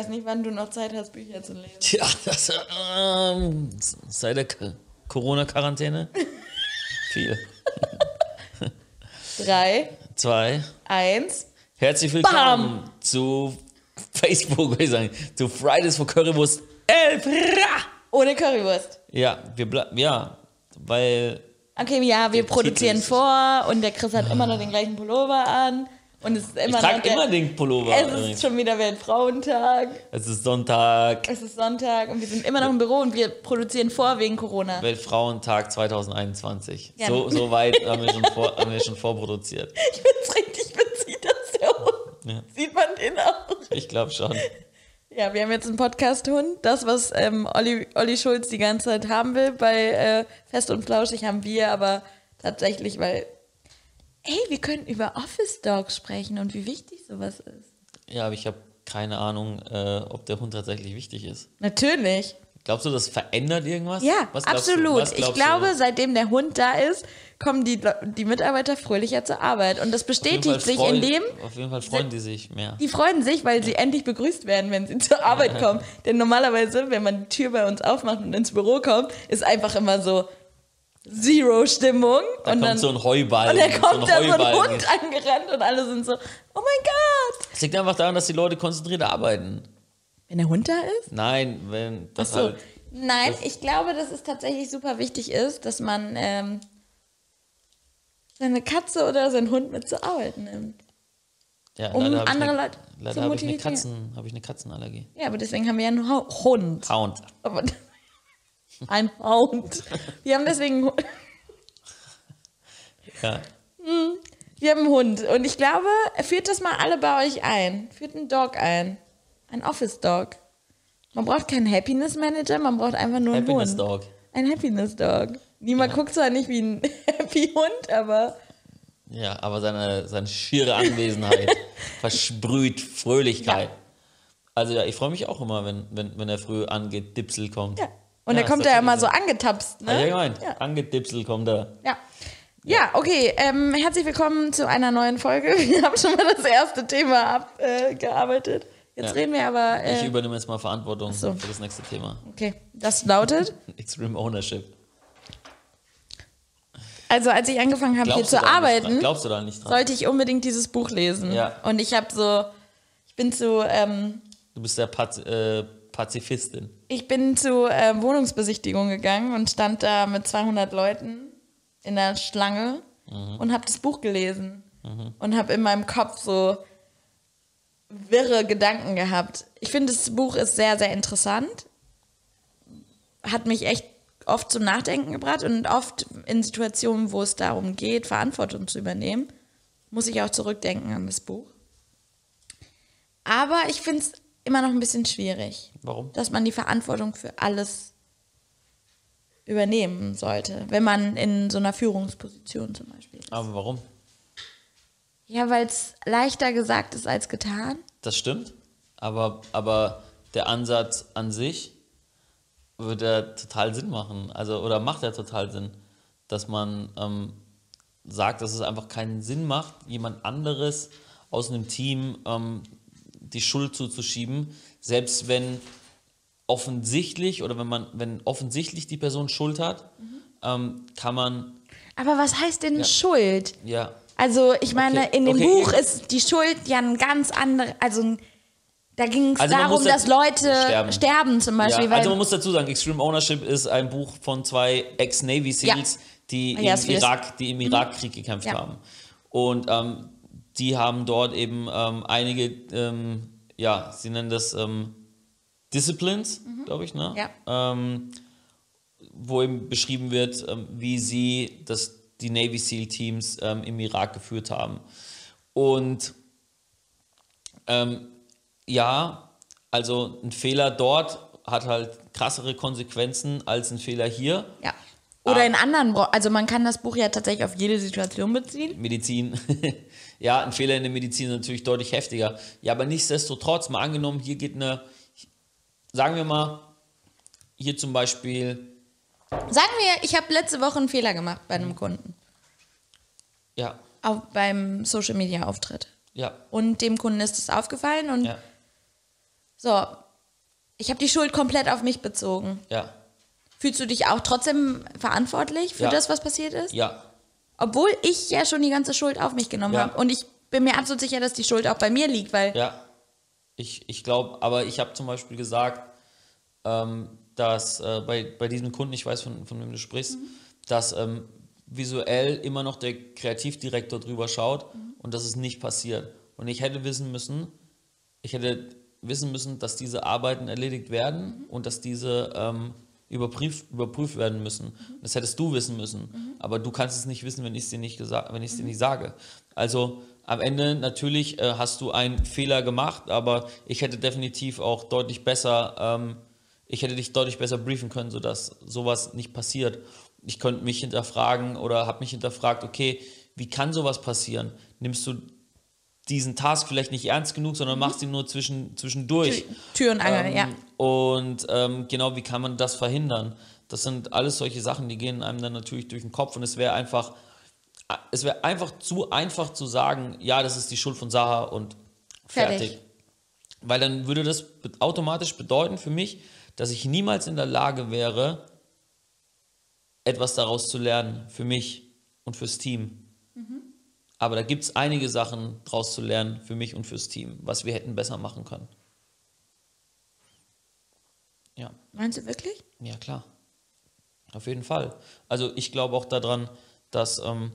Ich weiß nicht, wann du noch Zeit hast, Bücher zu lesen. Tja, das ähm, seit der Corona-Quarantäne. Viel. Drei, Zwei. eins. Herzlich willkommen zu Facebook, würde ich sagen, zu Fridays for Currywurst 11. Ohne Currywurst. Ja, wir bleiben, ja, weil, Okay, ja, wir produzieren vor und der Chris hat immer noch den gleichen Pullover an. Und es ist immer ich noch trage der, immer den Pullover. Es ist schon wieder Weltfrauentag. Es ist Sonntag, Es ist Sonntag und wir sind immer noch im Büro und wir produzieren vor wegen Corona. Weltfrauentag 2021. Ja. So, so weit haben wir schon, vor, haben wir schon vorproduziert. Ich find's richtig witzig, dass der Hund. Ja. Sieht man den auch? Ich glaube schon. Ja, wir haben jetzt einen Podcast-Hund. Das, was ähm, Olli, Olli Schulz die ganze Zeit haben will bei äh, Fest und Flauschig, haben wir aber tatsächlich, weil, ey, wir können über Office Dogs sprechen und wie wichtig sowas ist. Ja, aber ich habe keine Ahnung, äh, ob der Hund tatsächlich wichtig ist. Natürlich. Glaubst du, das verändert irgendwas? Ja, Was absolut. Ich glaube, du? seitdem der Hund da ist, kommen die, die Mitarbeiter fröhlicher zur Arbeit. Und das bestätigt sich freuen- in dem, Auf jeden Fall freuen die sich mehr. Die freuen sich, weil sie endlich begrüßt werden, wenn sie zur Arbeit kommen. Denn normalerweise, wenn man die Tür bei uns aufmacht und ins Büro kommt, ist einfach immer so Zero-Stimmung. Da und kommt dann, so ein Heuballen. und dann kommt da so ein. Hund angerannt und alle sind so, oh mein Gott. Es liegt einfach daran, dass die Leute konzentriert arbeiten. Wenn der Hund da ist? Nein, wenn das so. halt. Nein, das- ich glaube, dass es tatsächlich super wichtig ist, dass man ähm, seine Katze oder seinen Hund mit zur Arbeit nimmt. Ja, um leider andere ich eine, Leute zu Leider habe ich eine. Katzen, hab ich eine Katzenallergie. Ja, aber deswegen haben wir ja einen Hund. Hound. Aber ein Hund. Wir haben deswegen Ja. wir haben einen Hund und ich glaube, führt das mal alle bei euch ein. Führt einen Dog ein. Ein Office Dog. Man braucht keinen Happiness Manager, man braucht einfach nur einen Happiness Hund. Dog. Ein Happiness Dog. Niemand guckt zwar nicht wie ein Happy Hund, aber Ja, aber seine, seine schiere Anwesenheit versprüht Fröhlichkeit. Also ja, ich freue mich auch immer, wenn, wenn, wenn er früh angeht, Dipsel kommt. ja. Und Ja, da kommt er immer so angetapst, so. Hab ich ja ne? gemeint. Ja. Angedipselt kommt er. Ja. Ja, okay. Ähm, herzlich willkommen zu einer neuen Folge. Wir haben schon mal das erste Thema abgearbeitet. Jetzt Ja. reden wir aber. Ich Äh, übernehme jetzt mal Verantwortung so. für das nächste Thema. okay, das lautet. Extreme Ownership. Also, als ich angefangen habe, hier Glaubst zu arbeiten, Glaubst du da nicht dran? sollte ich unbedingt dieses Buch lesen. Ja. Und ich habe so. Ich bin zu. Ähm, Du bist ja Paz äh, Pazifistin. ich bin zu äh, Wohnungsbesichtigung gegangen und stand da mit 200 Leuten in der Schlange Mhm. und habe das Buch gelesen und habe in meinem Kopf so wirre Gedanken gehabt. Ich finde, das Buch ist sehr, sehr interessant. Hat mich echt oft zum Nachdenken gebracht und oft in Situationen, wo es darum geht, Verantwortung zu übernehmen, muss ich auch zurückdenken an das Buch. Aber ich finde es immer noch ein bisschen schwierig Warum? dass man die Verantwortung für alles übernehmen sollte, wenn man in so einer Führungsposition zum Beispiel ist. Aber warum? Ja, weil es leichter gesagt ist als getan. Das stimmt. Aber, aber der Ansatz an sich würde ja total Sinn machen. Also, oder macht ja total Sinn, dass man ähm, sagt, dass es einfach keinen Sinn macht, jemand anderes aus einem Team ähm, die Schuld zuzuschieben, selbst wenn offensichtlich oder wenn man, wenn offensichtlich die Person Schuld hat, ähm, kann man Aber was heißt denn Ja. Schuld? ja Also ich meine, Okay, in dem okay, Buch ist die Schuld ja ein ganz andere, also da ging es Also darum, dass Leute sterben, sterben. zum Beispiel. Ja, also man muss dazu sagen, Extreme Ownership ist ein Buch von zwei Ex-Navy Seals, Ja. die, im es ist- Irak, die im Irakkrieg gekämpft haben. Und ähm, die haben dort eben ähm, einige, ähm, ja, sie nennen das ähm, Disciplines, glaube ich, ne? Mhm. Ja. Ähm, wo eben beschrieben wird, ähm, wie sie das, die Navy SEAL Teams im Irak geführt haben. Und ja, also ein Fehler dort hat halt krassere Konsequenzen als ein Fehler hier. ja. Oder Ah. in anderen, also man kann das Buch ja tatsächlich auf jede Situation beziehen. Medizin. ja, ein Fehler in der Medizin ist natürlich deutlich heftiger. Ja, aber nichtsdestotrotz, mal angenommen, hier geht eine, sagen wir mal, hier zum Beispiel, Sagen wir, ich habe letzte Woche einen Fehler gemacht bei einem Kunden. ja, Auf, beim Social Media Auftritt. ja, Und dem Kunden ist es aufgefallen und ja, So, ich habe die Schuld komplett auf mich bezogen. Ja. Fühlst du dich auch trotzdem verantwortlich für Ja. das, was passiert ist? Ja. Obwohl ich ja schon die ganze Schuld auf mich genommen Ja. habe. Und ich bin mir absolut sicher, dass die Schuld auch bei mir liegt, weil Ja, ich, ich glaube, aber ich habe zum Beispiel gesagt, ähm, dass äh, bei, bei diesem Kunden, ich weiß, von, von wem du sprichst, dass ähm, visuell immer noch der Kreativdirektor drüber schaut und dass es nicht passiert. Und ich hätte wissen müssen, ich hätte wissen müssen, dass diese Arbeiten erledigt werden und dass diese ähm, überprüft, überprüft werden müssen. Das hättest du wissen müssen. Aber du kannst es nicht wissen, wenn ich es dir nicht gesagt, wenn ich es dir nicht sage. Also am Ende natürlich äh, hast du einen Fehler gemacht, aber ich hätte definitiv auch deutlich besser, ähm, ich hätte dich deutlich besser briefen können, sodass sowas nicht passiert. Ich könnte mich hinterfragen oder habe mich hinterfragt, okay, wie kann sowas passieren? Nimmst du diesen Task vielleicht nicht ernst genug, sondern machst ihn nur zwischen, zwischendurch. Tür und Angel, Ähm, ja. Und ähm, genau, wie kann man das verhindern? Das sind alles solche Sachen, die gehen einem dann natürlich durch den Kopf und es wäre einfach, es wäre einfach zu einfach zu sagen, ja, das ist die Schuld von Saha und fertig. Fertig. Weil dann würde das automatisch bedeuten für mich, dass ich niemals in der Lage wäre, etwas daraus zu lernen, für mich und fürs Team. Aber da gibt es einige Sachen daraus zu lernen, für mich und fürs Team, was wir hätten besser machen können. Ja. Meinst du wirklich? Ja, klar. Auf jeden Fall. Also ich glaube auch daran, dass, ähm,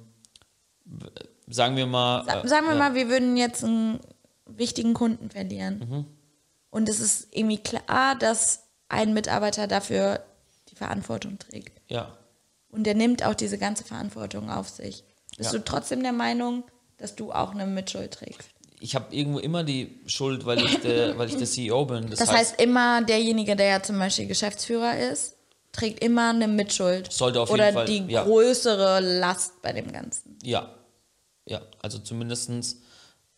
sagen wir mal. Sa äh, sagen wir ja, mal, wir würden jetzt einen wichtigen Kunden verlieren. Mhm. Und es ist irgendwie klar, dass ein Mitarbeiter dafür die Verantwortung trägt. Ja, Und der nimmt auch diese ganze Verantwortung auf sich. Bist Ja. du trotzdem der Meinung, dass du auch eine Mitschuld trägst? ich habe irgendwo immer die Schuld, weil ich der, weil ich der CEO bin. Das heißt, immer derjenige, der ja zum Beispiel Geschäftsführer ist, trägt immer eine Mitschuld. Sollte auf jeden Oder Fall, die ja. größere Last bei dem Ganzen. Ja, ja, also zumindest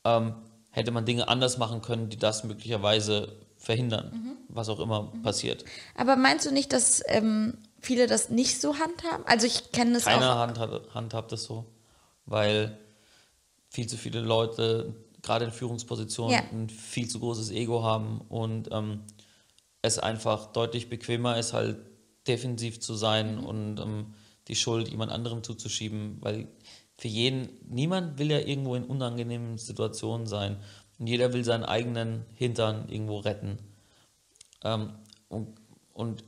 ähm, hätte man Dinge anders machen können, die das möglicherweise verhindern, Mhm. was auch immer passiert. Aber meinst du nicht, dass ähm, viele das nicht so handhaben? Also ich kenne das Keiner auch. Hat, handhabt es so, weil viel zu viele Leute, gerade in Führungspositionen, Ja. ein viel zu großes Ego haben und ähm, es einfach deutlich bequemer ist, halt defensiv zu sein Mhm. und ähm, die Schuld jemand anderem zuzuschieben, weil für jeden, niemand will ja irgendwo in unangenehmen Situationen sein und jeder will seinen eigenen Hintern irgendwo retten. Ähm, und, und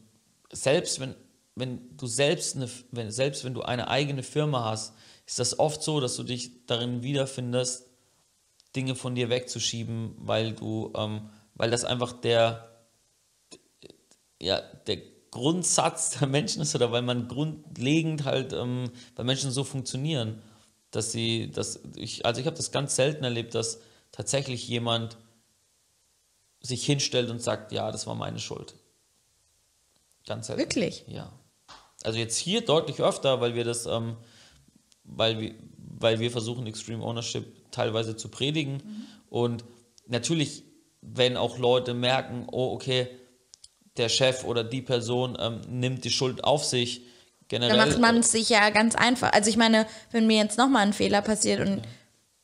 selbst wenn, wenn du selbst eine, wenn, selbst wenn du eine eigene Firma hast, ist das oft so, dass du dich darin wiederfindest, Dinge von dir wegzuschieben, weil du, ähm, weil das einfach der, ja, der Grundsatz der Menschen ist oder weil man grundlegend halt, ähm, weil Menschen so funktionieren, dass sie, dass ich, also ich habe das ganz selten erlebt, dass tatsächlich jemand sich hinstellt und sagt, ja, das war meine Schuld. Ganz selten. Wirklich? Ja. Also jetzt hier deutlich öfter, weil wir das, ähm, weil wir, weil wir versuchen, Extreme Ownership teilweise zu predigen. Und natürlich, wenn auch Leute merken, oh, okay, der Chef oder die Person ähm, nimmt die Schuld auf sich, generell. Da macht man es sich ja ganz einfach. Also ich meine, wenn mir jetzt nochmal ein Fehler passiert und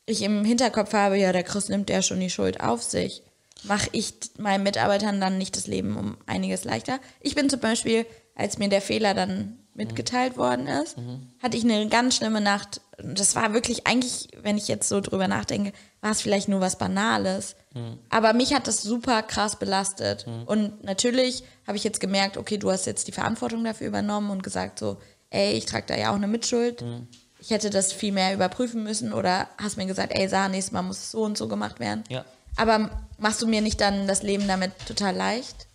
ich im Hinterkopf habe, ja, der Chris nimmt ja schon die Schuld auf sich, mache ich meinen Mitarbeitern dann nicht das Leben um einiges leichter. Ich bin zum Beispiel, als mir der Fehler dann mitgeteilt worden ist, hatte ich eine ganz schlimme Nacht. Das war wirklich eigentlich, wenn ich jetzt so drüber nachdenke, war es vielleicht nur was Banales. Aber mich hat das super krass belastet. Und natürlich habe ich jetzt gemerkt, okay, du hast jetzt die Verantwortung dafür übernommen und gesagt so, ey, ich trage da ja auch eine Mitschuld. Ich hätte das viel mehr überprüfen müssen oder hast mir gesagt, ey, Sarah, nächstes Mal muss es so und so gemacht werden. Ja. Aber machst du mir nicht dann das Leben damit total leicht?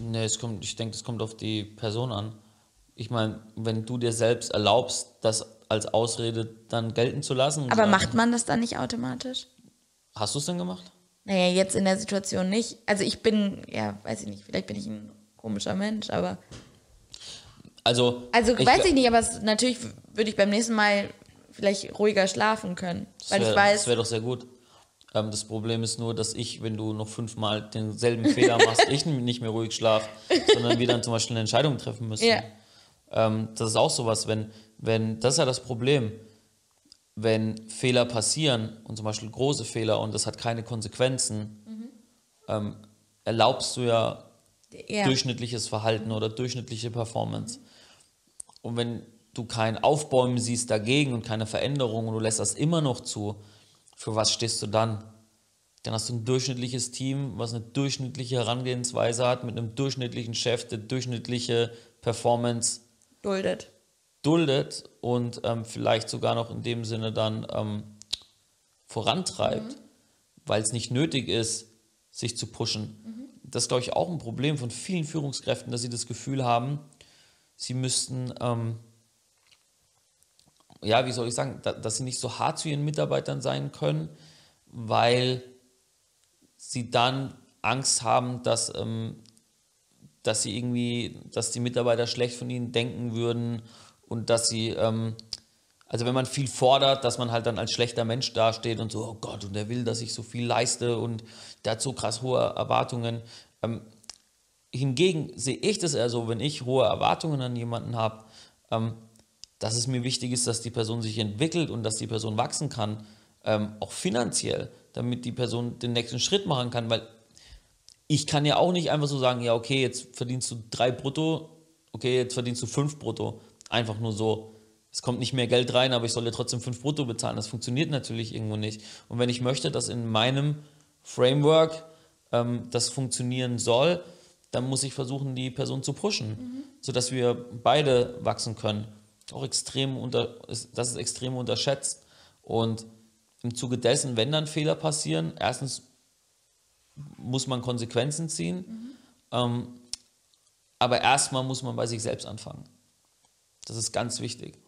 Nee, es kommt, ich denke, es kommt auf die Person an. Ich meine, wenn du dir selbst erlaubst, das als Ausrede dann gelten zu lassen. Aber macht man das dann nicht automatisch? Hast du es denn gemacht? Naja, jetzt in der Situation nicht. Also ich bin, ja, weiß ich nicht, vielleicht bin ich ein komischer Mensch, aber. Also, Also ich weiß ich nicht, aber es, natürlich würde ich beim nächsten Mal vielleicht ruhiger schlafen können. Weil wär- ich weiß, Das wäre doch sehr gut. Ähm, das Problem ist nur, dass ich, wenn du noch fünfmal denselben Fehler machst, ich nicht mehr ruhig schlafe, sondern wir dann zum Beispiel eine Entscheidung treffen müssen. Ja. Ähm, das ist auch sowas, wenn, wenn, das ist ja das Problem, wenn Fehler passieren und zum Beispiel große Fehler und das hat keine Konsequenzen, ähm, erlaubst du ja Ja. durchschnittliches Verhalten oder durchschnittliche Performance. Und wenn du kein Aufbäumen siehst dagegen und keine Veränderung und du lässt das immer noch zu, für was stehst du dann? Dann hast du ein durchschnittliches Team, was eine durchschnittliche Herangehensweise hat, mit einem durchschnittlichen Chef, der durchschnittliche Performance Duldet. duldet und ähm, vielleicht sogar noch in dem Sinne dann ähm, vorantreibt, weil es nicht nötig ist, sich zu pushen. Das ist, glaube ich, auch ein Problem von vielen Führungskräften, dass sie das Gefühl haben, sie müssten, ähm, ja, wie soll ich sagen, da, dass sie nicht so hart zu ihren Mitarbeitern sein können, weil sie dann Angst haben, dass, ähm, dass sie irgendwie, dass die Mitarbeiter schlecht von ihnen denken würden und dass sie, ähm, also wenn man viel fordert, dass man halt dann als schlechter Mensch dasteht und so, oh Gott, und der will, dass ich so viel leiste und der hat so krass hohe Erwartungen. Ähm, hingegen sehe ich das eher so, wenn ich hohe Erwartungen an jemanden habe, ähm, dass es mir wichtig ist, dass die Person sich entwickelt und dass die Person wachsen kann, ähm, auch finanziell, damit die Person den nächsten Schritt machen kann, weil ich kann ja auch nicht einfach so sagen, ja, okay, jetzt verdienst du drei brutto, okay, jetzt verdienst du fünf brutto. Einfach nur so. Es kommt nicht mehr Geld rein, aber ich soll dir trotzdem fünf brutto bezahlen. Das funktioniert natürlich irgendwo nicht. Und wenn ich möchte, dass in meinem Framework ähm, das funktionieren soll, dann muss ich versuchen, die Person zu pushen, sodass wir beide wachsen können. Auch extrem unter, das ist extrem unterschätzt. Und im Zuge dessen, wenn dann Fehler passieren, erstens muss man Konsequenzen ziehen, ähm, aber erstmal muss man bei sich selbst anfangen. Das ist ganz wichtig.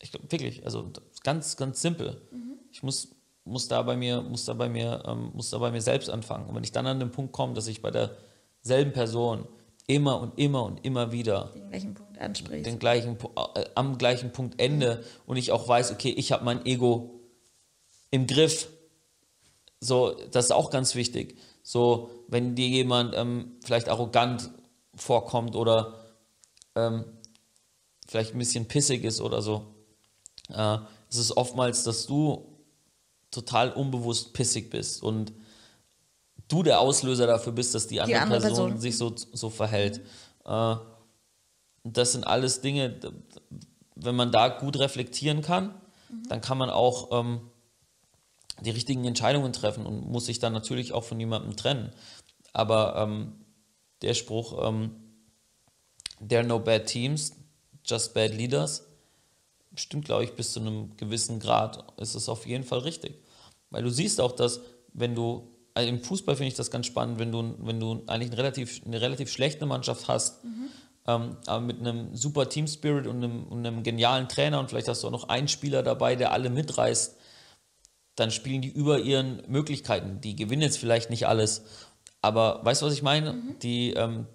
Ich glaube wirklich, also ganz, ganz simpel. Ich muss, muss da bei mir, muss da bei mir, ähm, muss da bei mir selbst anfangen. Und wenn ich dann an den Punkt komme, dass ich bei derselben Person immer und immer und immer wieder Den gleichen Punkt ansprichst. den gleichen, äh, am gleichen Punkt ende und ich auch weiß, okay, ich habe mein Ego im Griff. So, das ist auch ganz wichtig. So, wenn dir jemand ähm, vielleicht arrogant vorkommt oder ähm, vielleicht ein bisschen pissig ist oder so, äh, es ist oftmals, dass du total unbewusst pissig bist und du der Auslöser dafür bist, dass die andere, andere Person, Person. sich so, so verhält. Äh, das sind alles Dinge, wenn man da gut reflektieren kann, dann kann man auch ähm, die richtigen Entscheidungen treffen und muss sich dann natürlich auch von jemandem trennen. Aber ähm, der Spruch, ähm, there are no bad teams, just bad leaders, stimmt, glaube ich, bis zu einem gewissen Grad ist es auf jeden Fall richtig. Weil du siehst auch, dass wenn du, also im Fußball finde ich das ganz spannend, wenn du, wenn du eigentlich eine relativ, eine relativ schlechte Mannschaft hast, ähm, aber mit einem super Team Spirit und einem, und einem genialen Trainer und vielleicht hast du auch noch einen Spieler dabei, der alle mitreißt, dann spielen die über ihren Möglichkeiten. Die gewinnen jetzt vielleicht nicht alles, aber weißt du, was ich meine? Die, ähm,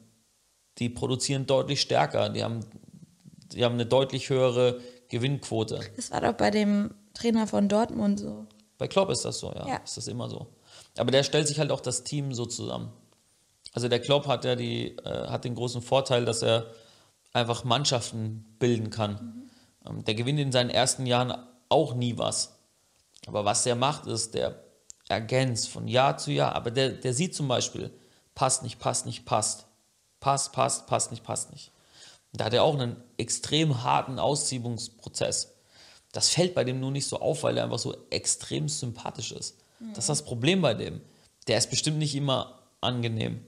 die produzieren deutlich stärker, die haben, die haben eine deutlich höhere Gewinnquote. Das war doch bei dem Trainer von Dortmund so. Bei Klopp ist das so, ja. Ja. Ist das immer so. Aber der stellt sich halt auch das Team so zusammen. Also der Klopp hat ja die, äh, hat den großen Vorteil, dass er einfach Mannschaften bilden kann. Ähm, der gewinnt in seinen ersten Jahren auch nie was. Aber was der macht, ist, der ergänzt von Jahr zu Jahr. Aber der, der sieht zum Beispiel, passt nicht, passt nicht, passt. Passt, passt, passt nicht, passt nicht. Da hat er auch einen extrem harten Ausziehungsprozess. Das fällt bei dem nur nicht so auf, weil er einfach so extrem sympathisch ist. Das ist das Problem bei dem. Der ist bestimmt nicht immer angenehm.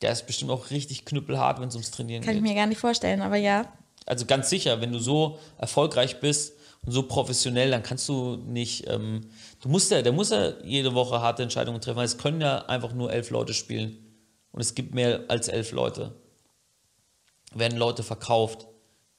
Der ist bestimmt auch richtig knüppelhart, wenn es ums Trainieren Kann ich geht. mir gar nicht vorstellen, aber ja. Also ganz sicher, wenn du so erfolgreich bist und so professionell, dann kannst du nicht, ähm, du musst ja, der muss ja jede Woche harte Entscheidungen treffen, weil es können ja einfach nur elf Leute spielen. Und es gibt mehr als elf Leute. Werden Leute verkauft,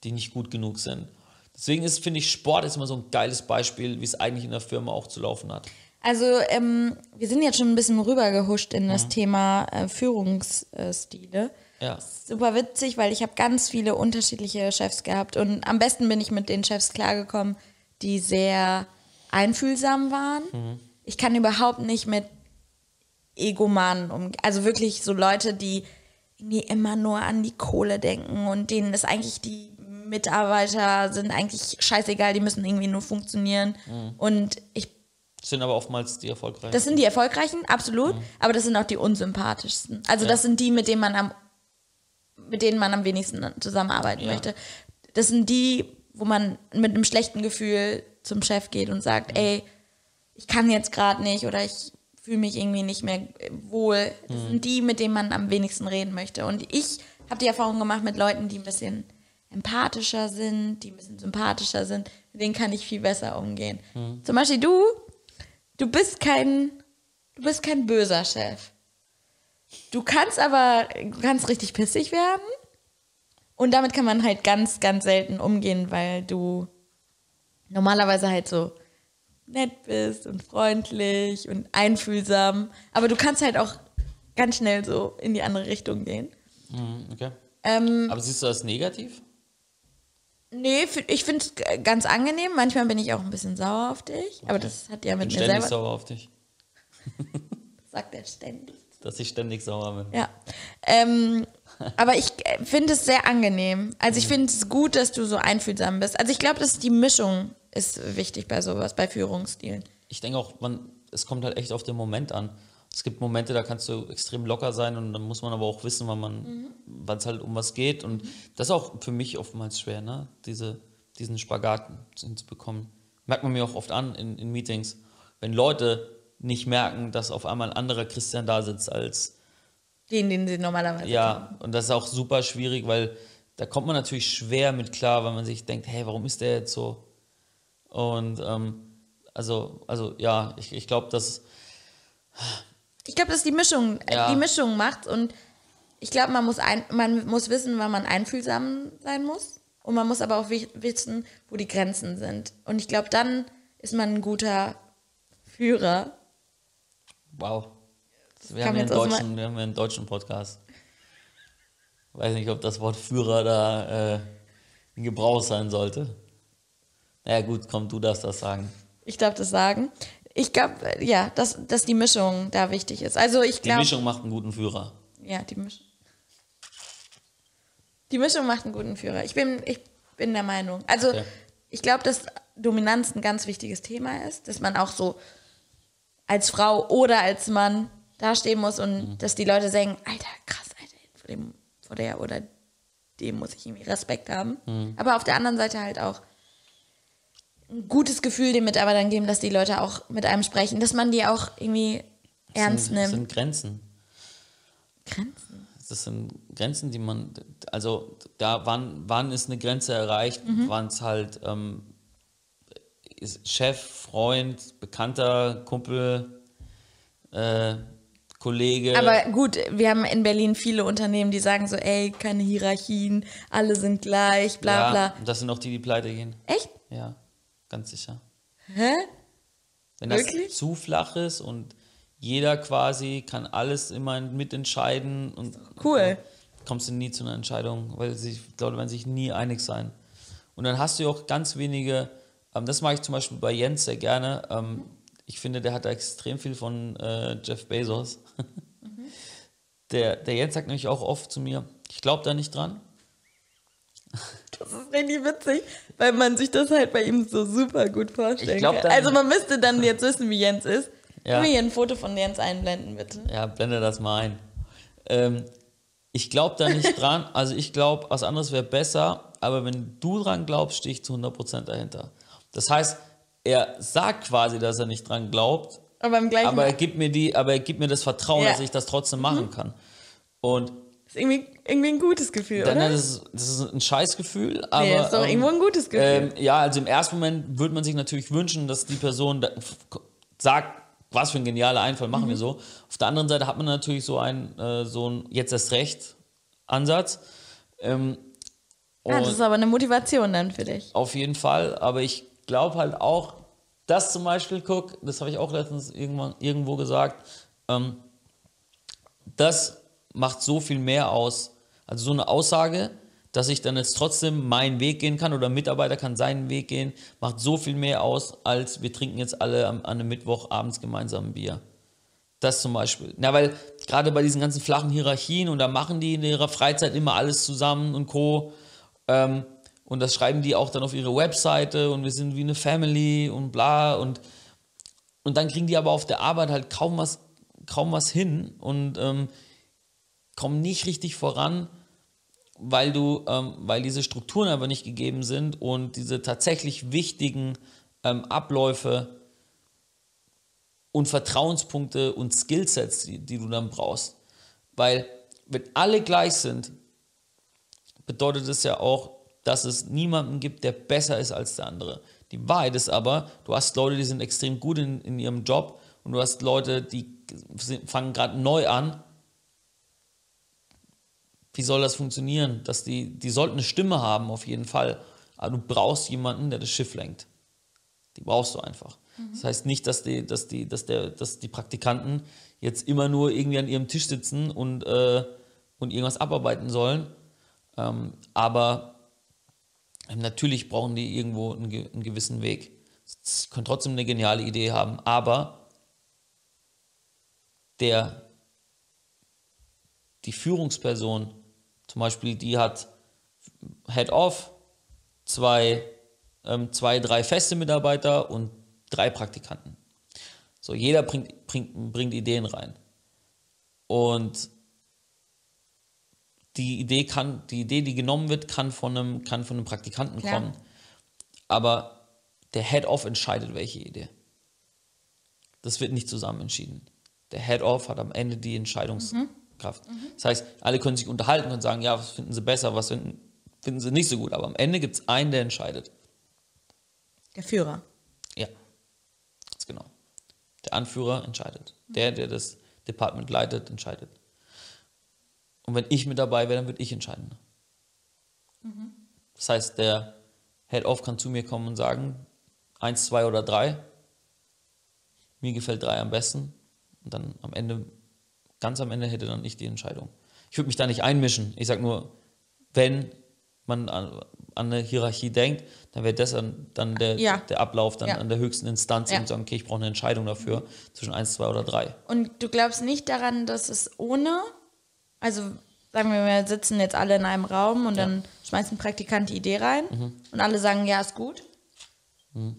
die nicht gut genug sind. Deswegen ist, finde ich, Sport ist immer so ein geiles Beispiel, wie es eigentlich in der Firma auch zu laufen hat. Also, ähm, wir sind jetzt schon ein bisschen rübergehuscht in Mhm. das Thema äh, Führungsstile. Ja. Super witzig, weil ich habe ganz viele unterschiedliche Chefs gehabt und am besten bin ich mit den Chefs klargekommen, die sehr einfühlsam waren. Mhm. Ich kann überhaupt nicht mit Egomanen um, also wirklich so Leute, die irgendwie immer nur an die Kohle denken und denen ist eigentlich die Mitarbeiter sind eigentlich scheißegal, die müssen irgendwie nur funktionieren. Und ich Das sind aber oftmals die erfolgreichen. Das sind die erfolgreichen, absolut, Mhm. aber das sind auch die unsympathischsten. Also das sind die, mit denen man am mit denen man am wenigsten zusammenarbeiten Ja. möchte. Das sind die, wo man mit einem schlechten Gefühl zum Chef geht und Mhm. sagt, ey, ich kann jetzt gerade nicht oder ich fühle mich irgendwie nicht mehr wohl. Das Mhm. sind die, mit denen man am wenigsten reden möchte. Und ich habe die Erfahrung gemacht mit Leuten, die ein bisschen empathischer sind, die ein bisschen sympathischer sind. Mit denen kann ich viel besser umgehen. Mhm. Zum Beispiel du, du bist kein, du bist kein böser Chef. Du kannst aber, kannst richtig pissig werden. Und damit kann man halt ganz, ganz selten umgehen, weil du normalerweise halt so nett bist und freundlich und einfühlsam. Aber du kannst halt auch ganz schnell so in die andere Richtung gehen. Mhm, okay. Ähm, Aber siehst du das negativ? Nee, ich finde es ganz angenehm. Manchmal bin ich auch ein bisschen sauer auf dich. Aber das hat ja Ich bin mit mir ständig selber. sauer auf dich, Sagt er ständig. dass ich ständig sauer bin. Ja. Ähm, aber ich äh, finde es sehr angenehm. Also ich finde es gut, dass du so einfühlsam bist. Also ich glaube, dass die Mischung ist wichtig bei sowas, bei Führungsstilen. Ich denke auch, man, es kommt halt echt auf den Moment an. Es gibt Momente, da kannst du extrem locker sein und dann muss man aber auch wissen, wann man, wann es halt um was geht. Und das ist auch für mich oftmals schwer, ne? Diese, diesen Spagat hinzubekommen. Merkt man mir auch oft an in, in Meetings, wenn Leute nicht merken, dass auf einmal ein anderer Christian da sitzt als Den, den sie normalerweise Ja, und das ist auch super schwierig, weil da kommt man natürlich schwer mit klar, weil man sich denkt, hey, warum ist der jetzt so? Und ähm, also, also ja, ich, ich glaube, dass Ich glaube, dass die Mischung, äh, Ja. die Mischung macht und ich glaube, man muss ein, man muss wissen, wann man einfühlsam sein muss und man muss aber auch wi- wissen, wo die Grenzen sind. Und ich glaube, dann ist man ein guter Führer. wow, wir haben, deutschen, wir haben hier einen deutschen Podcast. Weiß nicht, ob das Wort Führer da äh, in Gebrauch sein sollte. Naja, gut, komm, du darfst das sagen. Ich darf das sagen. Ich glaube, ja, dass, dass die Mischung da wichtig ist. Also ich Die glaube, Mischung macht einen guten Führer. ja, die Mischung. Die Mischung macht einen guten Führer. Ich bin, ich bin der Meinung. Also Okay. ich glaube, dass Dominanz ein ganz wichtiges Thema ist, dass man auch so als Frau oder als Mann dastehen muss und Mhm. dass die Leute sagen, Alter, krass, Alter, vor, dem, vor der oder dem muss ich irgendwie Respekt haben. Mhm. Aber auf der anderen Seite halt auch ein gutes Gefühl dem Mitarbeitern geben, dass die Leute auch mit einem sprechen, dass man die auch irgendwie ernst sind, nimmt. sind Grenzen. Grenzen. Das sind Grenzen, die man, also da, wann, wann ist eine Grenze erreicht? Wann es halt ähm, Chef, Freund, Bekannter, Kumpel, äh, Kollege. Aber gut, wir haben in Berlin viele Unternehmen, die sagen so, ey, keine Hierarchien, alle sind gleich, bla ja, bla. und das sind auch die, die pleite gehen. Echt? Ja, ganz sicher. Hä? Wenn das Wirklich? zu flach ist und jeder quasi kann alles immer mitentscheiden und Cool. kommst du nie zu einer Entscheidung, weil sich, die Leute werden sich nie einig sein. Und dann hast du ja auch ganz wenige, ähm, das mag ich zum Beispiel bei Jens sehr gerne. Ähm, ich finde, der hat da extrem viel von äh, Jeff Bezos. Der, der Jens sagt nämlich auch oft zu mir, ich glaube da nicht dran. Das ist richtig witzig, weil man sich das halt bei ihm so super gut vorstellen glaub, kann. Also man müsste dann jetzt wissen, wie Jens ist. Ja. Können wir hier ein Foto von Jens einblenden, bitte? Ja, blende das mal ein. Ähm, ich glaube da nicht dran. Also ich glaube, was anderes wäre besser. Aber wenn du dran glaubst, stehe ich zu 100% dahinter. Das heißt, er sagt quasi, dass er nicht dran glaubt, Aber aber er gibt mir die, aber er gibt mir das Vertrauen, Ja. dass ich das trotzdem machen kann. Und ist irgendwie, irgendwie ein gutes Gefühl, dann oder? das ist, das ist ein Scheißgefühl, aber nee, ist doch ähm, irgendwo ein gutes Gefühl. ähm, ja, also im ersten Moment würde man sich natürlich wünschen, dass die Person da, sagt, was für ein genialer Einfall, machen Mhm. wir so. Auf der anderen Seite hat man natürlich so einen, äh, so ein jetzt erst recht Ansatz. Ähm, ah, das ist aber eine Motivation dann für dich. auf jeden Fall, aber ich glaube halt auch, das zum Beispiel, guck, das habe ich auch letztens irgendwann irgendwo gesagt, ähm, das macht so viel mehr aus. Also so eine Aussage, dass ich dann jetzt trotzdem meinen Weg gehen kann oder ein Mitarbeiter kann seinen Weg gehen, macht so viel mehr aus, als wir trinken jetzt alle an einem Mittwoch abends gemeinsam ein Bier. Das zum Beispiel. Na, weil gerade bei diesen ganzen flachen Hierarchien und da machen die in ihrer Freizeit immer alles zusammen und Co. Ähm, und das schreiben die auch dann auf ihre Webseite und wir sind wie eine Family und bla und und und dann kriegen die aber auf der Arbeit halt kaum was, kaum was hin und ähm, kommen nicht richtig voran, weil du, ähm, weil diese Strukturen aber nicht gegeben sind und diese tatsächlich wichtigen ähm, Abläufe und Vertrauenspunkte und Skillsets, die, die du dann brauchst. Weil wenn alle gleich sind, bedeutet es ja auch, dass es niemanden gibt, der besser ist als der andere. Die Wahrheit ist aber, du hast Leute, die sind extrem gut in, in ihrem Job und du hast Leute, die fangen gerade neu an. Wie soll das funktionieren? Dass die, die sollten eine Stimme haben, auf jeden Fall. Aber du brauchst jemanden, der das Schiff lenkt. Die brauchst du einfach. Mhm. Das heißt nicht, dass die, dass, die, dass, der, dass die Praktikanten jetzt immer nur irgendwie an ihrem Tisch sitzen und, äh, und irgendwas abarbeiten sollen. Ähm, aber natürlich brauchen die irgendwo einen, einen gewissen Weg. Sie können trotzdem eine geniale Idee haben, aber der, die Führungsperson, zum Beispiel, die hat Head-Off, zwei, ähm, zwei, drei feste Mitarbeiter und drei Praktikanten. So, jeder bringt, bringt, bringt Ideen rein. Und die Idee kann, die Idee, die genommen wird, kann von einem, kann von einem Praktikanten Klar. kommen. Aber der Head-Off entscheidet, welche Idee. Das wird nicht zusammen entschieden. Der Head-Off hat am Ende die Entscheidungskraft. Mhm. Das heißt, alle können sich unterhalten und sagen, ja, was finden sie besser, was finden, finden sie nicht so gut. Aber am Ende gibt es einen, der entscheidet. Der Führer. Ja, ganz genau. Der Anführer entscheidet. Der, der das Department leitet, entscheidet. Und wenn ich mit dabei wäre, dann würde ich entscheiden. Mhm. Das heißt, der Head-Off kann zu mir kommen und sagen, eins, zwei oder drei. Mir gefällt drei am besten. Und dann am Ende, ganz am Ende hätte dann ich die Entscheidung. Ich würde mich da nicht einmischen. Ich sage nur, wenn man an, an, eine Hierarchie denkt, dann wäre das dann, dann der, ja. der Ablauf dann ja. an der höchsten Instanz ja. und sagen, okay, ich brauche eine Entscheidung dafür zwischen eins, zwei oder drei. Und du glaubst nicht daran, dass es ohne also sagen wir, wir sitzen jetzt alle in einem Raum und ja. dann schmeißt ein Praktikant die Idee rein mhm. und alle sagen, ja, ist gut. Mhm.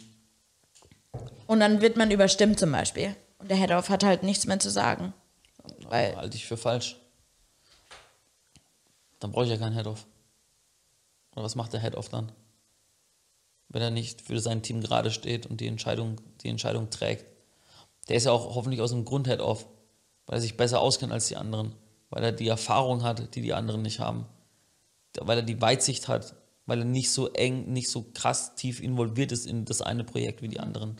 Und dann wird man überstimmt zum Beispiel. Und der Head-Off hat halt nichts mehr zu sagen. Weil Halte ich für falsch. Dann brauche ich ja keinen Head-Off. Oder was macht der Head-Off dann? Wenn er nicht für sein Team gerade steht und die Entscheidung, die Entscheidung trägt. Der ist ja auch hoffentlich aus dem Grund Head-Off, weil er sich besser auskennt als die anderen weil er die Erfahrung hat, die die anderen nicht haben, weil er die Weitsicht hat, weil er nicht so eng, nicht so krass tief involviert ist in das eine Projekt wie die anderen.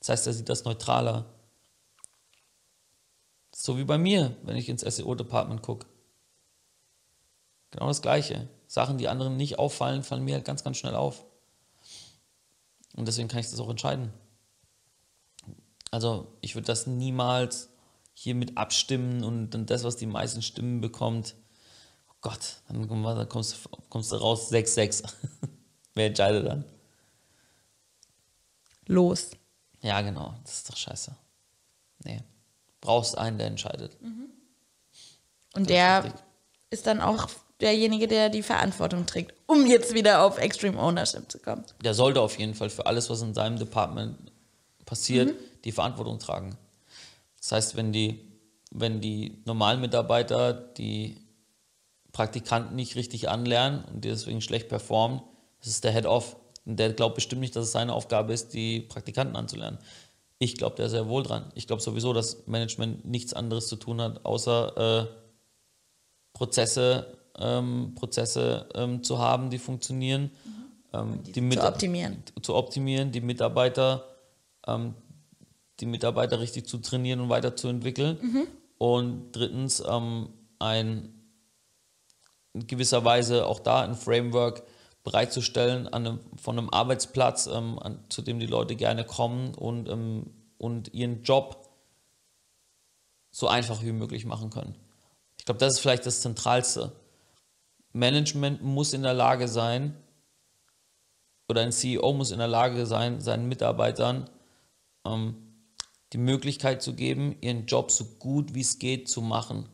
Das heißt, er sieht das neutraler. So wie bei mir, wenn ich ins SEO-Department gucke. Genau das Gleiche. Sachen, die anderen nicht auffallen, fallen mir halt ganz, ganz schnell auf. Und deswegen kann ich das auch entscheiden. Also ich würde das niemals hier mit abstimmen und dann das, was die meisten Stimmen bekommt. Oh Gott, dann kommst, kommst du raus 6-6. Wer entscheidet dann? Los. Ja, genau. Das ist doch scheiße. Nee. Brauchst einen, der entscheidet. Mhm. Und der ist dann auch derjenige, der die Verantwortung trägt, um jetzt wieder auf Extreme Ownership zu kommen. Der sollte auf jeden Fall für alles, was in seinem Department passiert, mhm. die Verantwortung tragen. Das heißt, wenn die, wenn die normalen Mitarbeiter die Praktikanten nicht richtig anlernen und die deswegen schlecht performen, das ist der Head-Off. Und der glaubt bestimmt nicht, dass es seine Aufgabe ist, die Praktikanten anzulernen. Ich glaube der sehr wohl dran. Ich glaube sowieso, dass Management nichts anderes zu tun hat, außer äh, Prozesse, ähm, Prozesse ähm, zu haben, die funktionieren. Mhm. Ähm, die, die zu optimieren. Zu optimieren, die Mitarbeiter ähm, die Mitarbeiter richtig zu trainieren und weiterzuentwickeln. Mhm. Und drittens, ähm, ein in gewisser Weise auch da ein Framework bereitzustellen einem, von einem Arbeitsplatz, ähm, an, zu dem die Leute gerne kommen und, ähm, und ihren Job so einfach wie möglich machen können. Ich glaube, das ist vielleicht das Zentralste. Management muss in der Lage sein, oder ein CEO muss in der Lage sein, seinen Mitarbeitern ähm, die Möglichkeit zu geben, ihren Job so gut wie es geht zu machen,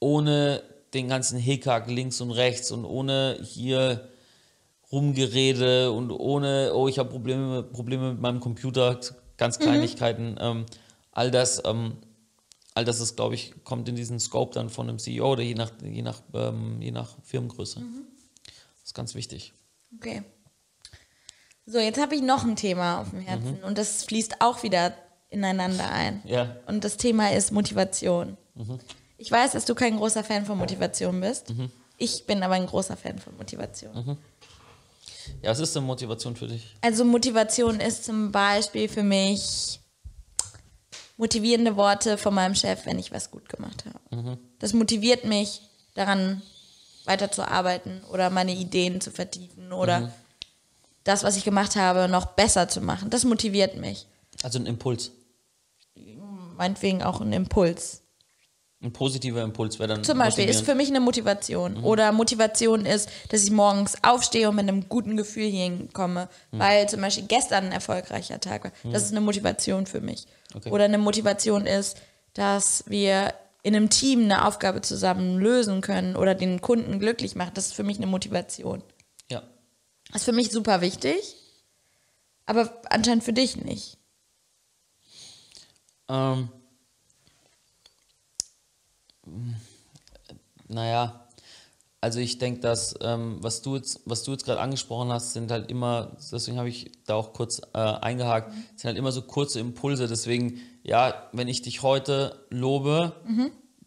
ohne den ganzen Hickhack links und rechts und ohne hier Rumgerede und ohne, oh, ich habe Probleme, Probleme mit meinem Computer. ganz Kleinigkeiten, ähm, all das, ähm, all das ist, glaube ich, kommt in diesen Scope dann von einem CEO oder je nach, je nach, ähm, je nach Firmengröße. Das ist ganz wichtig. Okay. So, jetzt habe ich noch ein Thema auf dem Herzen und das fließt auch wieder ineinander ein. Ja. Und das Thema ist Motivation. Ich weiß, dass du kein großer Fan von Motivation bist. Ich bin aber ein großer Fan von Motivation. Ja, was ist denn Motivation für dich? Also Motivation ist zum Beispiel für mich motivierende Worte von meinem Chef, wenn ich was gut gemacht habe. Das motiviert mich daran weiterzuarbeiten oder meine Ideen zu vertiefen oder das, was ich gemacht habe, noch besser zu machen. Das motiviert mich. Also ein Impuls. Meinetwegen auch ein Impuls. Ein positiver Impuls wäre dann. Zum Beispiel ist für mich eine Motivation. Oder Motivation ist, dass ich morgens aufstehe und mit einem guten Gefühl hier hinkomme, weil zum Beispiel gestern ein erfolgreicher Tag war. Das ist eine Motivation für mich. Okay. Oder eine Motivation ist, dass wir in einem Team eine Aufgabe zusammen lösen können oder den Kunden glücklich machen. Das ist für mich eine Motivation. Ja. Das ist für mich super wichtig, aber anscheinend für dich nicht. Ähm, naja, also ich denke, dass ähm, was du jetzt, was du jetzt gerade angesprochen hast, sind halt immer, deswegen habe ich da auch kurz äh, eingehakt, sind halt immer so kurze Impulse. Deswegen, ja, wenn ich dich heute lobe,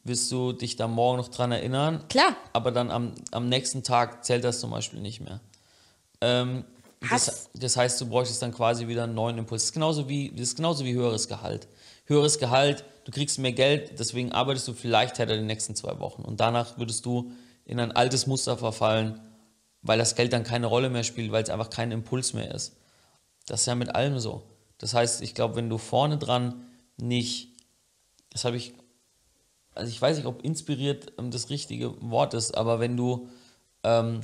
wirst du dich da morgen noch dran erinnern. Klar. Aber dann am, am nächsten Tag zählt das zum Beispiel nicht mehr. Ähm? Das, das heißt, du bräuchtest dann quasi wieder einen neuen Impuls. Das ist genauso wie, das ist genauso wie höheres Gehalt. Höheres Gehalt, du kriegst mehr Geld, deswegen arbeitest du vielleicht härter die nächsten zwei Wochen. Und danach würdest du in ein altes Muster verfallen, weil das Geld dann keine Rolle mehr spielt, weil es einfach kein Impuls mehr ist. Das ist ja mit allem so. Das heißt, ich glaube, wenn du vorne dran nicht, das habe ich, also ich weiß nicht, ob inspiriert ähm, das richtige Wort ist, aber wenn du, ähm,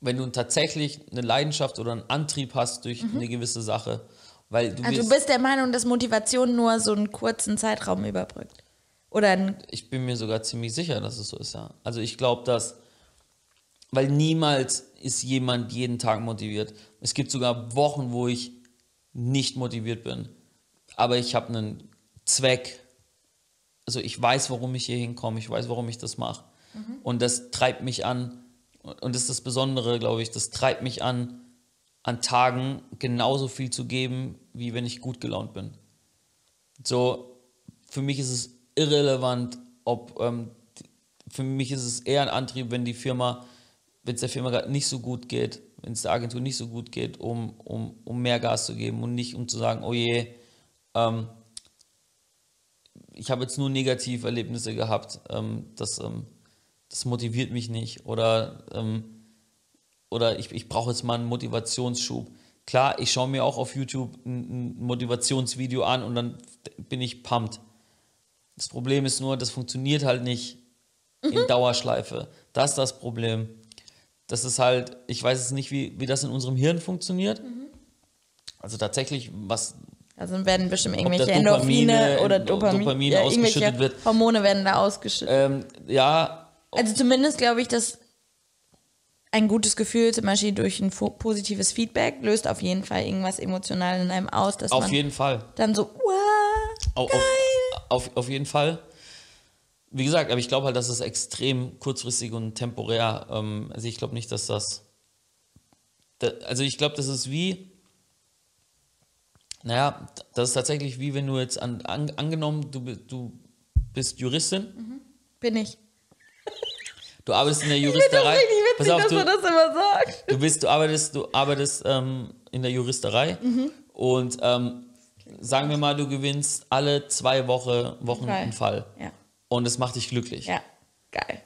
wenn du tatsächlich eine Leidenschaft oder einen Antrieb hast durch eine gewisse Sache, weil du Also du bist der Meinung, dass Motivation nur so einen kurzen Zeitraum überbrückt. Oder ich bin mir sogar ziemlich sicher, dass es so ist, ja. Also ich glaube, dass, weil niemals ist jemand jeden Tag motiviert. Es gibt sogar Wochen, wo ich nicht motiviert bin. Aber ich habe einen Zweck. Also ich weiß, warum ich hier hinkomme. Ich weiß, warum ich das mache. Und das treibt mich an. Und das ist das Besondere, glaube ich. Das treibt mich an, an Tagen genauso viel zu geben, wie wenn ich gut gelaunt bin. So, für mich ist es irrelevant, ob, ähm, für mich ist es eher ein Antrieb, wenn die Firma, wenn es der Firma gerade nicht so gut geht, wenn es der Agentur nicht so gut geht, um, um, um mehr Gas zu geben und nicht um zu sagen, oh je, ähm, ich habe jetzt nur Negativerlebnisse gehabt, ähm, das, ähm, das motiviert mich nicht oder, ähm, oder ich, ich brauche jetzt mal einen Motivationsschub. Klar, ich schaue mir auch auf YouTube ein, ein Motivationsvideo an und dann bin ich pumped. Das Problem ist nur, das funktioniert halt nicht in Dauerschleife. Das ist das Problem. Das ist halt, ich weiß jetzt nicht, wie, wie das in unserem Hirn funktioniert. Also tatsächlich, was Also werden bestimmt irgendwelche Dopamine, Endorphine oder Do- Dopamin, Dopamin ja, ausgeschüttet wird. Hormone werden da ausgeschüttet. ähm, ja, Also zumindest glaube ich, dass ein gutes Gefühl, zum Beispiel durch ein positives Feedback, löst auf jeden Fall irgendwas emotional in einem aus, dass auf man jeden Fall. dann so, wow, Auf, auf, auf, auf jeden Fall. Wie gesagt, aber ich glaube halt, dass es extrem kurzfristig und temporär, ähm, also ich glaube nicht, dass das, da, also ich glaube, das ist wie, naja, das ist tatsächlich wie wenn du jetzt an, an, angenommen, du, du bist Juristin, bin ich. Du arbeitest in der Das ist Juristerei, richtig witzig, auf, dass du, man das immer sagt. du bist, du arbeitest, du arbeitest ähm, in der Juristerei Mhm. und ähm, sagen wir mal, du gewinnst alle zwei Woche, Wochen Fall. einen Fall. Ja, Und es macht dich glücklich. ja, geil.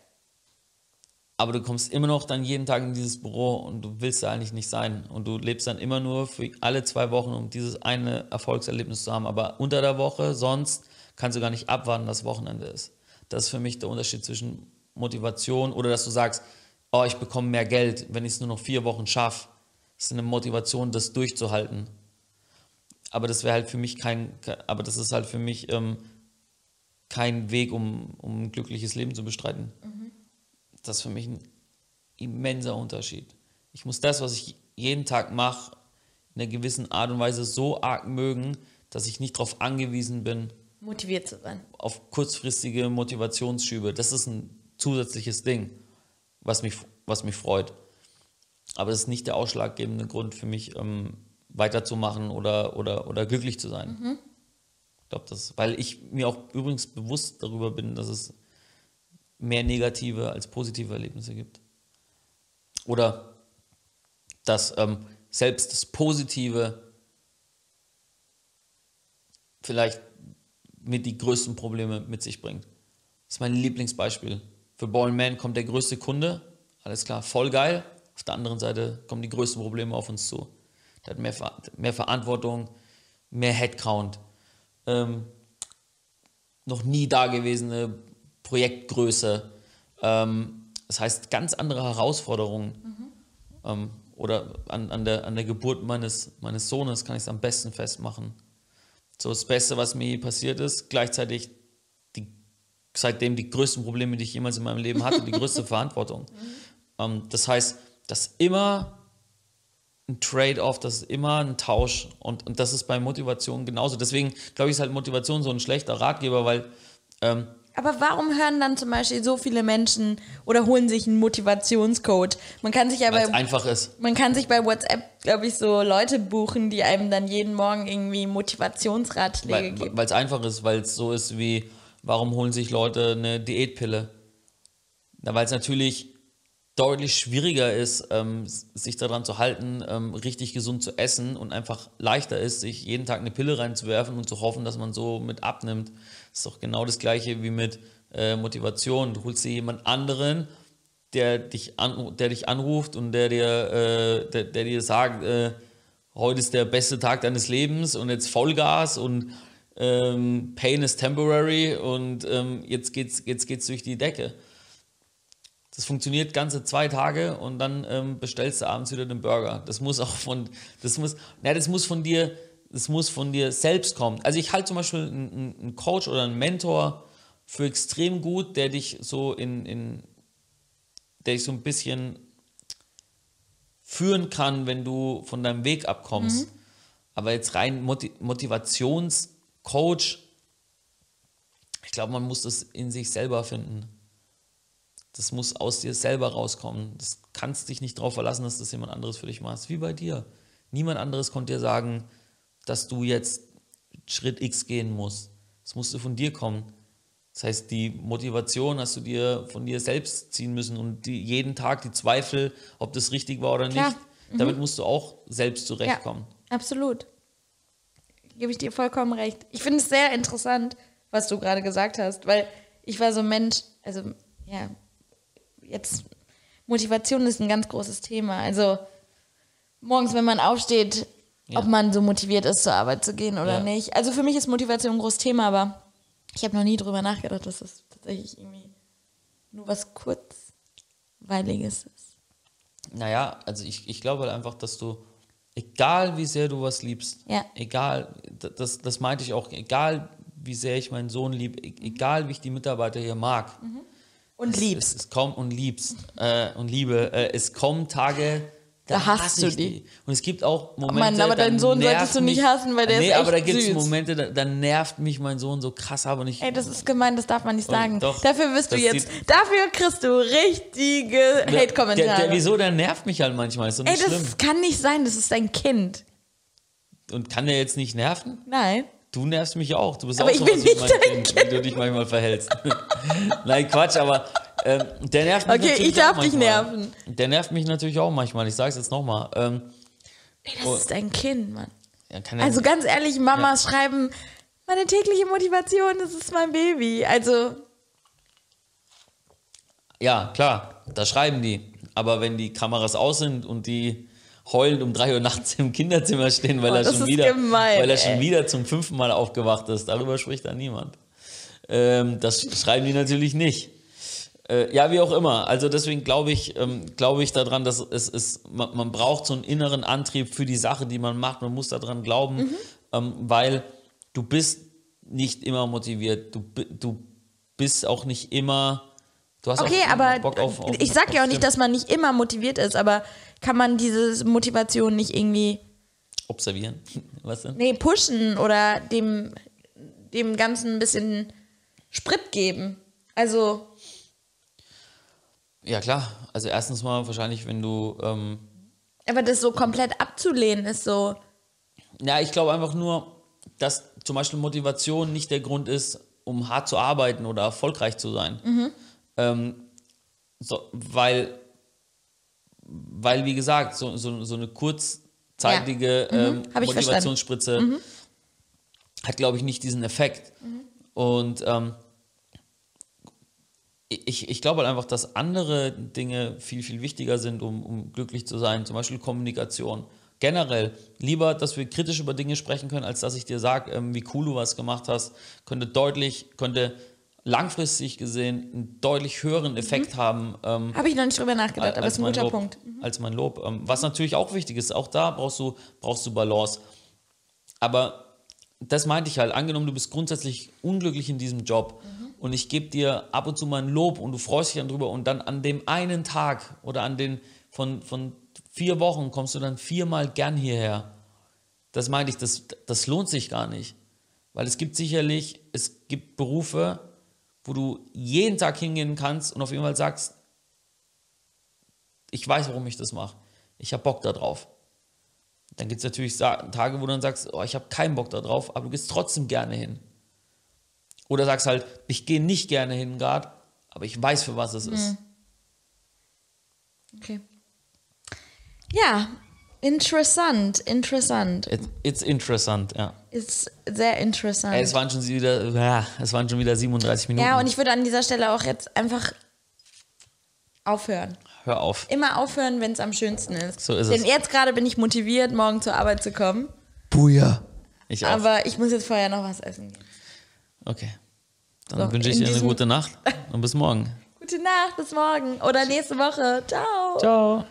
Aber du kommst immer noch dann jeden Tag in dieses Büro und du willst da eigentlich nicht sein. Und du lebst dann immer nur für alle zwei Wochen, um dieses eine Erfolgserlebnis zu haben. Aber unter der Woche, sonst kannst du gar nicht abwarten, dass Wochenende ist. Das ist für mich der Unterschied zwischen Motivation oder dass du sagst, oh, ich bekomme mehr Geld, wenn ich es nur noch vier Wochen schaffe. Das ist eine Motivation, das durchzuhalten. Aber das wäre halt für mich kein, ke- aber das ist halt für mich ähm, kein Weg, um, um ein glückliches Leben zu bestreiten. Das ist für mich ein immenser Unterschied. Ich muss das, was ich jeden Tag mache, in einer gewissen Art und Weise so arg mögen, dass ich nicht darauf angewiesen bin, Motiviert zu sein. auf kurzfristige Motivationsschübe. Das ist ein zusätzliches Ding, was mich, was mich freut. Aber das ist nicht der ausschlaggebende Grund für mich, ähm, weiterzumachen oder, oder, oder glücklich zu sein. Ich glaube, das, weil ich mir auch übrigens bewusst darüber bin, dass es mehr negative als positive Erlebnisse gibt. Oder dass ähm, selbst das Positive vielleicht mit die größten Probleme mit sich bringt. Das ist mein Lieblingsbeispiel. Für Ballman kommt der größte Kunde, alles klar, voll geil. Auf der anderen Seite kommen die größten Probleme auf uns zu. Der hat mehr, mehr Verantwortung, mehr Headcount, ähm, noch nie dagewesene Projektgröße. Ähm, das heißt, ganz andere Herausforderungen. Ähm, oder an, an, der, an der Geburt meines, meines Sohnes kann ich es am besten festmachen. So das Beste, was mir je passiert ist, gleichzeitig seitdem die größten Probleme, die ich jemals in meinem Leben hatte, die größte Verantwortung. Ähm, das heißt, das ist immer ein Trade-off, das ist immer ein Tausch und, und das ist bei Motivation genauso. Deswegen glaube ich, ist halt Motivation so ein schlechter Ratgeber, weil ähm, Aber warum hören dann zum Beispiel so viele Menschen oder holen sich einen Motivationscode? Man kann sich bei, einfach ist. man kann sich bei WhatsApp, glaube ich, so Leute buchen, die einem dann jeden Morgen irgendwie Motivationsratschläge Weil geben. weil es einfach ist, weil es so ist wie, warum holen sich Leute eine Diätpille? Na, weil es natürlich deutlich schwieriger ist, ähm, sich daran zu halten, ähm, richtig gesund zu essen und einfach leichter ist, sich jeden Tag eine Pille reinzuwerfen und zu hoffen, dass man so mit abnimmt. Das ist doch genau das gleiche wie mit äh, Motivation. Du holst dir jemand anderen, der dich, an, der dich anruft und der dir, äh, der, der dir sagt, äh, heute ist der beste Tag deines Lebens und jetzt Vollgas und ähm, Pain is temporary und ähm, jetzt geht's, jetzt geht's durch die Decke. Das funktioniert ganze zwei Tage und dann ähm, bestellst du abends wieder den Burger. Das muss auch von, das muss, na, das muss von dir, das muss von dir selbst kommen. Also ich halte zum Beispiel einen, einen- Coach oder einen Mentor für extrem gut, der dich so in, in der dich so ein bisschen führen kann, wenn du von deinem Weg abkommst. Aber jetzt rein Moti Motivationscoach, ich glaube, man muss das in sich selber finden. Das muss aus dir selber rauskommen. Das kannst dich nicht darauf verlassen, dass das jemand anderes für dich macht. Wie bei dir. Niemand anderes konnte dir sagen, dass du jetzt Schritt X gehen musst. Das musste von dir kommen. Das heißt, die Motivation hast du dir von dir selbst ziehen müssen und die, jeden Tag die Zweifel, ob das richtig war oder Klar. nicht, damit musst du auch selbst zurechtkommen. Ja, absolut. Gebe ich dir vollkommen recht. Ich finde es sehr interessant, was du gerade gesagt hast, weil ich war so ein Mensch, also ja, jetzt Motivation ist ein ganz großes Thema. Also morgens, wenn man aufsteht, Ja. ob man so motiviert ist, zur Arbeit zu gehen oder Ja. nicht. Also für mich ist Motivation ein großes Thema, aber ich habe noch nie drüber nachgedacht, dass das tatsächlich irgendwie nur was kurzweiliges ist. Naja, also ich, ich glaube halt einfach, dass du, egal wie sehr du was liebst, Ja. egal, das, das meinte ich auch, egal wie sehr ich meinen Sohn liebe, egal wie ich die Mitarbeiter hier mag, Und es, liebst. Es, es kommt und liebst äh, und liebe, äh, es kommen Tage, Da hasst hasse du ich die. Und es gibt auch Momente, Mann, aber da deinen Sohn solltest du nicht mich- hassen, weil der nee, ist aber da echt gibt es. Momente, da, da nervt mich mein Sohn so krass, aber nicht. Ey, das ist gemein, das darf man nicht sagen. doch, dafür wirst du das jetzt, dafür kriegst du richtige Hate-Kommentare. wieso, der nervt mich halt manchmal, ist doch Ey, nicht schlimm. das kann nicht sein, das ist dein Kind. Und kann der jetzt nicht nerven? Nein. Du nervst mich auch. Du bist Aber auch ich so bin wie nicht mein dein Kind, wie du dich manchmal verhältst. Nein, Quatsch, aber ähm, der nervt mich Okay, natürlich ich darf auch dich manchmal. nerven. Der nervt mich natürlich auch manchmal. Ich sag's jetzt nochmal. Ähm, Ey, das Oh. ist dein Kind, Mann. ja, kann Also ganz ehrlich, Mamas schreiben, meine tägliche Motivation, das ist mein Baby. Also, ja, klar, da schreiben die. Aber wenn die Kameras aus sind und die heulend um drei Uhr nachts im Kinderzimmer stehen, weil Oh, er das schon wieder, gemein, weil er schon ey. wieder zum fünften Mal aufgewacht ist, darüber spricht da niemand. Ähm, das schreiben die natürlich nicht. Äh, ja, wie auch immer. Also deswegen glaube ich, ähm, glaube ich daran, dass es ist, man, man braucht so einen inneren Antrieb für die Sache, die man macht. Man muss daran glauben, Mhm. ähm, weil du bist nicht immer motiviert. Du, du bist auch nicht immer. Du hast okay, auch aber Bock auf, auf ich sag ja auch nicht, dass man nicht immer motiviert ist, aber kann man diese Motivation nicht irgendwie Observieren. Was denn? Nee, pushen oder dem, dem Ganzen ein bisschen Sprit geben. Also, Ja, klar. Also erstens mal wahrscheinlich, wenn du ähm, aber das so komplett abzulehnen ist so. Ja, ich glaube einfach nur, dass zum Beispiel Motivation nicht der Grund ist, um hart zu arbeiten oder erfolgreich zu sein. Ähm, so, weil, weil, wie gesagt, so, so, so eine kurzzeitige ähm, Hab ich Motivationsspritze hat, glaube ich, nicht diesen Effekt. Und ähm, ich, ich glaube halt einfach, dass andere Dinge viel, viel wichtiger sind, um, um glücklich zu sein. Zum Beispiel Kommunikation. Generell lieber, dass wir kritisch über Dinge sprechen können, als dass ich dir sage, ähm, wie cool du was gemacht hast. Könnte deutlich, könnte langfristig gesehen einen deutlich höheren Effekt haben. Ähm, Habe ich noch nicht drüber nachgedacht, aber ist ein guter Lob, Punkt. Als mein Lob. Ähm, was natürlich auch wichtig ist, auch da brauchst du, brauchst du Balance. Aber das meinte ich halt, angenommen, du bist grundsätzlich unglücklich in diesem Job und ich gebe dir ab und zu mal ein Lob und du freust dich dann drüber und dann an dem einen Tag oder an den von, von vier Wochen kommst du dann viermal gern hierher. Das meinte ich, das, das lohnt sich gar nicht. Weil es gibt sicherlich, es gibt Berufe, wo du jeden Tag hingehen kannst und auf jeden Fall sagst, ich weiß, warum ich das mache. Ich habe Bock da drauf. Dann gibt es natürlich Tage, wo du dann sagst, oh, ich habe keinen Bock da drauf, aber du gehst trotzdem gerne hin. Oder sagst halt, ich gehe nicht gerne hin gerade, aber ich weiß, für was es ist. Okay. Ja, interessant, interessant. It, it's interessant, ja. Ist sehr interessant. Es waren schon wieder, ja, es waren schon wieder 37 Minuten. ja, und ich würde an dieser Stelle auch jetzt einfach aufhören. Hör auf. Immer aufhören, wenn es am schönsten ist. So ist Denn es. jetzt gerade bin ich motiviert, morgen zur Arbeit zu kommen. Buja. Ich auch. Aber ich muss jetzt vorher noch was essen gehen. Okay. Dann So, wünsche ich dir eine gute Nacht und bis morgen. Gute Nacht, bis morgen oder nächste Woche. Ciao. Ciao.